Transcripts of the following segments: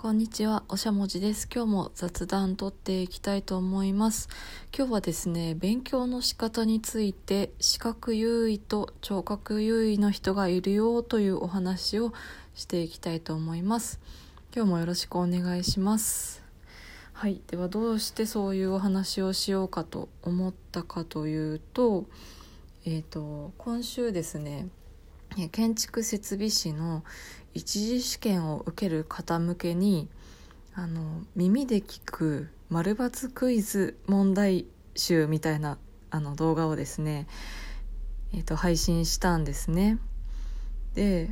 こんにちは、おしゃもじです。今日も雑談とっていきたいと思います。今日はですね、勉強の仕方について視覚優位と聴覚優位の人がいるよというお話をしていきたいと思います。今日もよろしくお願いします。はい、ではどうしてそういうお話をしようかと思ったかというと、えっ、ー、と今週ですね、建築設備士の一次試験を受ける方向けにあの耳で聞く丸抜クイズ問題集みたいなあの動画をですね、えーと、配信したんですね。で、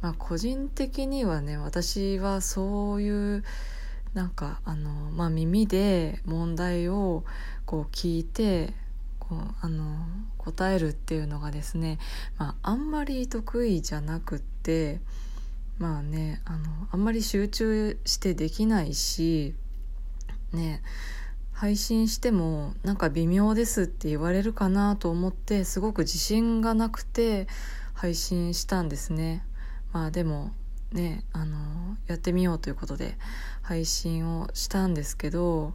まあ、個人的にはね私はそういうなんかあの、まあ、耳で問題をこう聞いてこうあの答えるっていうのがですね、まあ、あんまり得意じゃなくってまあねあのあんまり集中してできないしね配信してもなんか微妙ですって言われるかなと思ってすごく自信がなくて配信したんですね。まあでもねあのやってみようということで配信をしたんですけど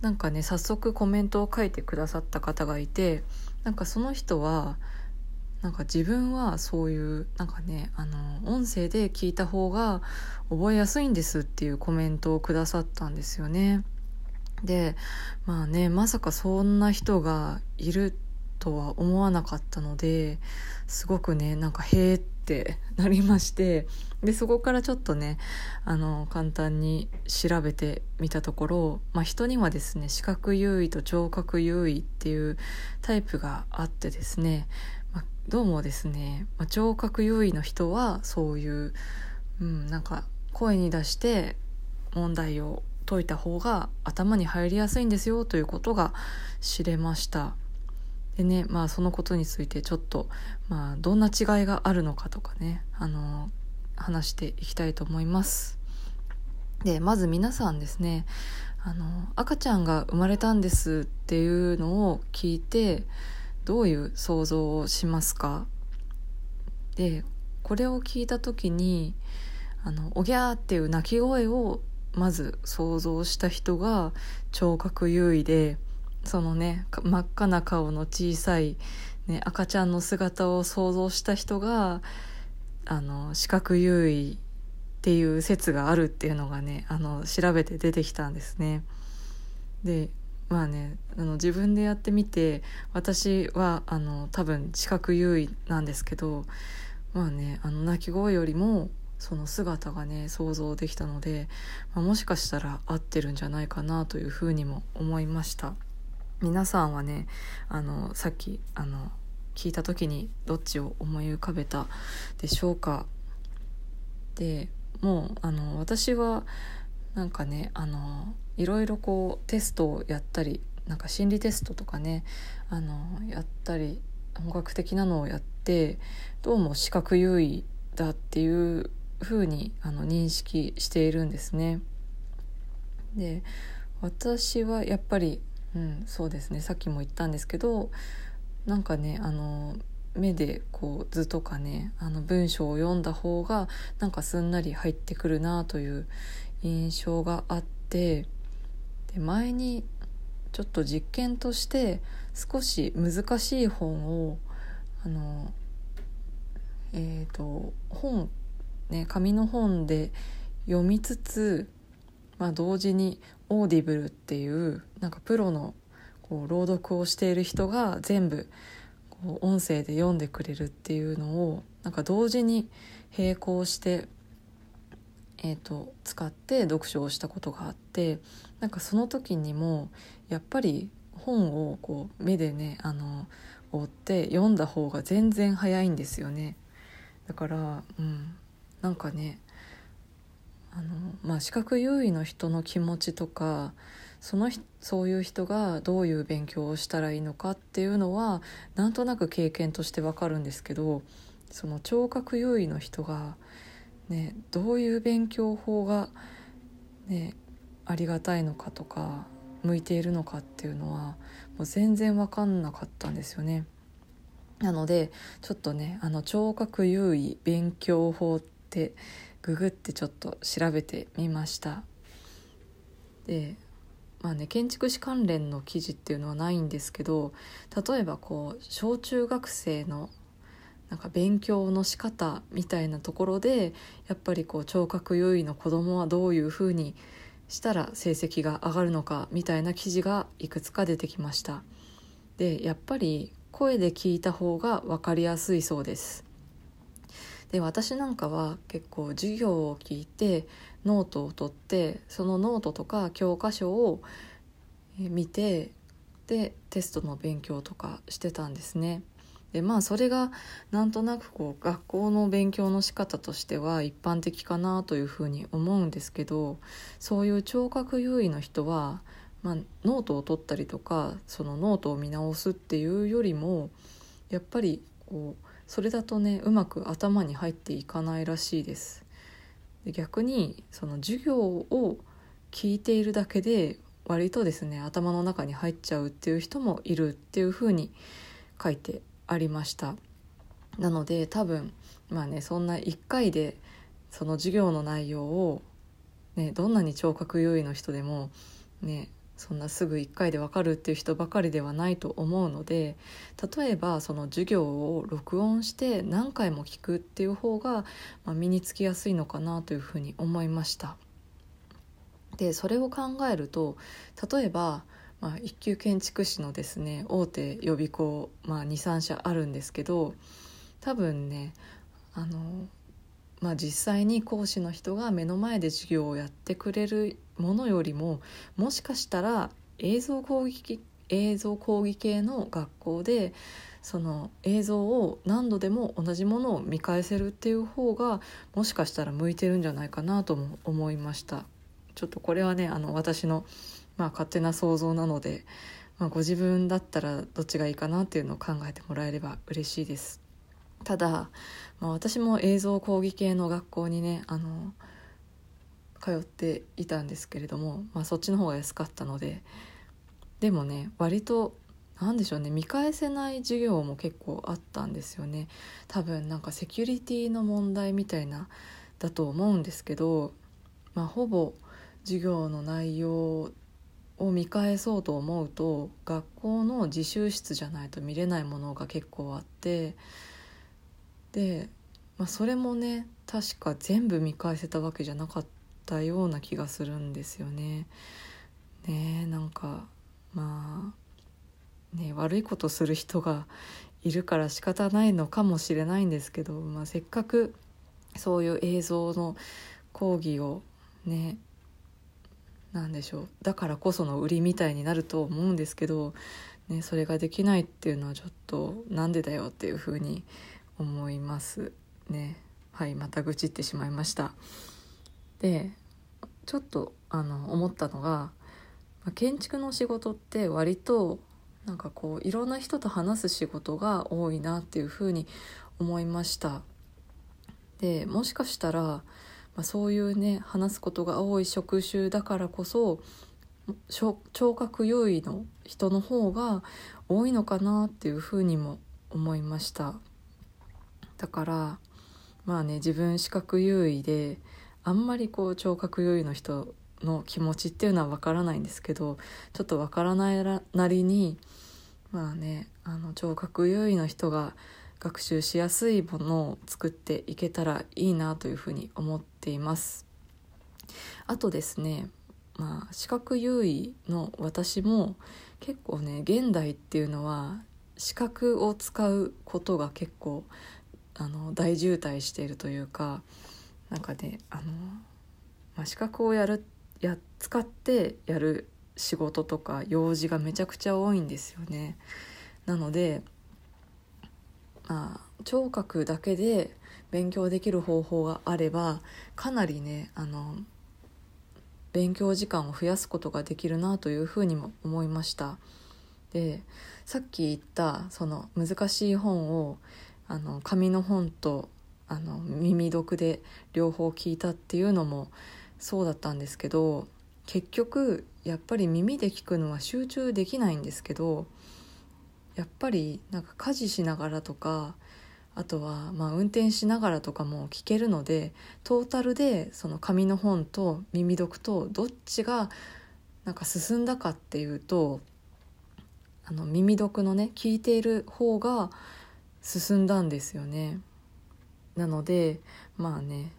なんかね早速コメントを書いてくださった方がいてなんかその人はなんか自分はそういうなんかねあの音声で聞いた方が覚えやすいんですっていうコメントをくださったんですよね。でまあねまさかそんな人がいるとは思わなかったのですごくねなんかへえって なりましてでそこからちょっとねあの簡単に調べてみたところ、まあ、人にはですね視覚優位と聴覚優位っていうタイプがあってですね、まあ、どうもですね、まあ、聴覚優位の人はそういう、うん、なんか声に出して問題を解いた方が頭に入りやすいんですよということが知れました。でねまあそのことについてちょっと、まあ、どんな違いがあるのかとかねあの話していきたいと思います。でまず皆さんですねあの赤ちゃんが生まれたんですっていうのを聞いてどういう想像をしますか？でこれを聞いた時にあのおぎゃーっていう鳴き声をまず想像した人が聴覚優位でそのね真っ赤な顔の小さい、ね、赤ちゃんの姿を想像した人があの視覚優位っていう説があるっていうのがねあの調べて出てきたんですね。でまあねあの自分でやってみて私はあの多分視覚優位なんですけどまあねあの鳴き声よりもその姿がね想像できたので、まあ、もしかしたら合ってるんじゃないかなというふうにも思いました。皆さんはねあのさっきあの聞いた時にどっちを思い浮かべたでしょうかでもうあの私はなんかねあのいろいろこうテストをやったりなんか心理テストとかねあのやったり本格的なのをやってどうも視覚優位だっていう風にあに認識しているんですね。で私はやっぱりうん、そうですね。さっきも言ったんですけどなんかねあの目でこう図とかねあの文章を読んだ方がなんかすんなり入ってくるなという印象があってで前にちょっと実験として少し難しい本をあのえっ、ー、と本ね紙の本で読みつつまあ、同時に Audible っていうなんかプロのこう朗読をしている人が全部こう音声で読んでくれるっていうのをなんか同時に並行して、えーと、使って読書をしたことがあってなんかその時にもやっぱり本をこう目でねあの追って読んだ方が全然早いんですよね。だから、うん、なんかねあの、まあ、視覚優位の人の気持ちとかそのそういう人がどういう勉強をしたらいいのかっていうのはなんとなく経験としてわかるんですけどその聴覚優位の人が、ね、どういう勉強法が、ね、ありがたいのかとか向いているのかっていうのはもう全然分かんなかったんですよね。なのでちょっとねあの聴覚優位勉強法ってググってちょっと調べてみました。でまあね建築士関連の記事っていうのはないんですけど例えばこう小中学生のなんか勉強の仕方みたいなところでやっぱりこう聴覚優位の子どもはどういうふうにしたら成績が上がるのかみたいな記事がいくつか出てきました。でやっぱり声で聞いた方が分かりやすいそうです。で私なんかは結構授業を聞いてノートを取ってそのノートとか教科書を見てでテストの勉強とかしてたんですね。でまあそれがなんとなくこう学校の勉強の仕方としては一般的かなというふうに思うんですけどそういう聴覚優位の人は、まあ、ノートを取ったりとかそのノートを見直すっていうよりもやっぱりこうそれだとねうまく頭に入っていかないらしいです。で逆にその授業を聞いているだけで割とですね頭の中に入っちゃうっていう人もいるっていうふうに書いてありましたなので多分まあねそんな1回でその授業の内容を、ね、どんなに聴覚優位の人でもねそんなすぐ1回でわかるっていう人ばかりではないと思うので例えばその授業を録音して何回も聞くっていう方が、まあ、身につきやすいのかなというふうに思いました。でそれを考えると例えば、まあ、一級建築士のですね大手予備校、まあ、23社あるんですけど多分ねあのまあ、実際に講師の人が目の前で授業をやってくれるものよりももしかしたら映像講義映像講義系の学校でその映像を何度でも同じものを見返せるっていう方がもしかしたら向いてるんじゃないかなとも思いました。ちょっとこれはねあの私の、まあ、勝手な想像なので、まあ、ご自分だったらどっちがいいかなっていうのを考えてもらえれば嬉しいです。ただ、まあ、私も映像講義系の学校にねあの通っていたんですけれども、まあ、そっちの方が安かったのででもね割と何でしょうね見返せない授業も結構あったんですよね。多分なんかセキュリティの問題みたいなだと思うんですけど、まあ、ほぼ授業の内容を見返そうと思うと学校の自習室じゃないと見れないものが結構あってで、まあ、それもね確か全部見返せたわけじゃなかったような気がするんですよね。ねなんかまあね悪いことする人がいるから仕方ないのかもしれないんですけど、まあ、せっかくそういう映像の講義をねなんでしょうだからこその売りみたいになると思うんですけど、ね、それができないっていうのはちょっとなんでだよっていうふうに思います。ね。はいまた愚痴ってしまいました。でちょっとあの思ったのが建築の仕事って割となんかこういろんな人と話す仕事が多いなっていうふうに思いました。でもしかしたら、まあ、そういうね話すことが多い職種だからこそ聴覚優位の人の方が多いのかなっていうふうにも思いました。だからまあね自分視覚優位であんまりこう聴覚優位の人の気持ちっていうのはわからないんですけどちょっとわからないなりにまあねあの聴覚優位の人が学習しやすいものを作っていけたらいいなというふうに思っています。あとですねまあ視覚優位の私も結構ね現代っていうのは視覚を使うことが結構あの大渋滞しているというかなんかねあの、まあ、資格をやるや使ってやる仕事とか用事がめちゃくちゃ多いんですよね。なので、まあ、聴覚だけで勉強できる方法があればかなりねあの勉強時間を増やすことができるなというふうにも思いました。でさっき言ったその難しい本をあの紙の本とあの耳読で両方聞いたっていうのもそうだったんですけど結局やっぱり耳で聞くのは集中できないんですけどやっぱりなんか家事しながらとかあとは、まあ、運転しながらとかも聞けるのでトータルでその紙の本と耳読とどっちがなんか進んだかっていうとあの耳読のね聞いている方が進んだんですよね。なのでまあね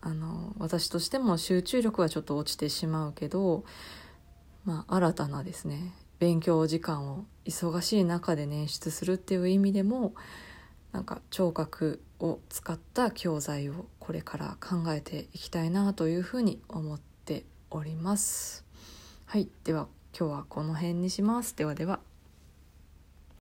あの私としても集中力はちょっと落ちてしまうけど、まあ、新たなですね勉強時間を忙しい中で捻出するっていう意味でもなんか聴覚を使った教材をこれから考えていきたいなというふうに思っております。はい、では今日はこの辺にします。ではでは。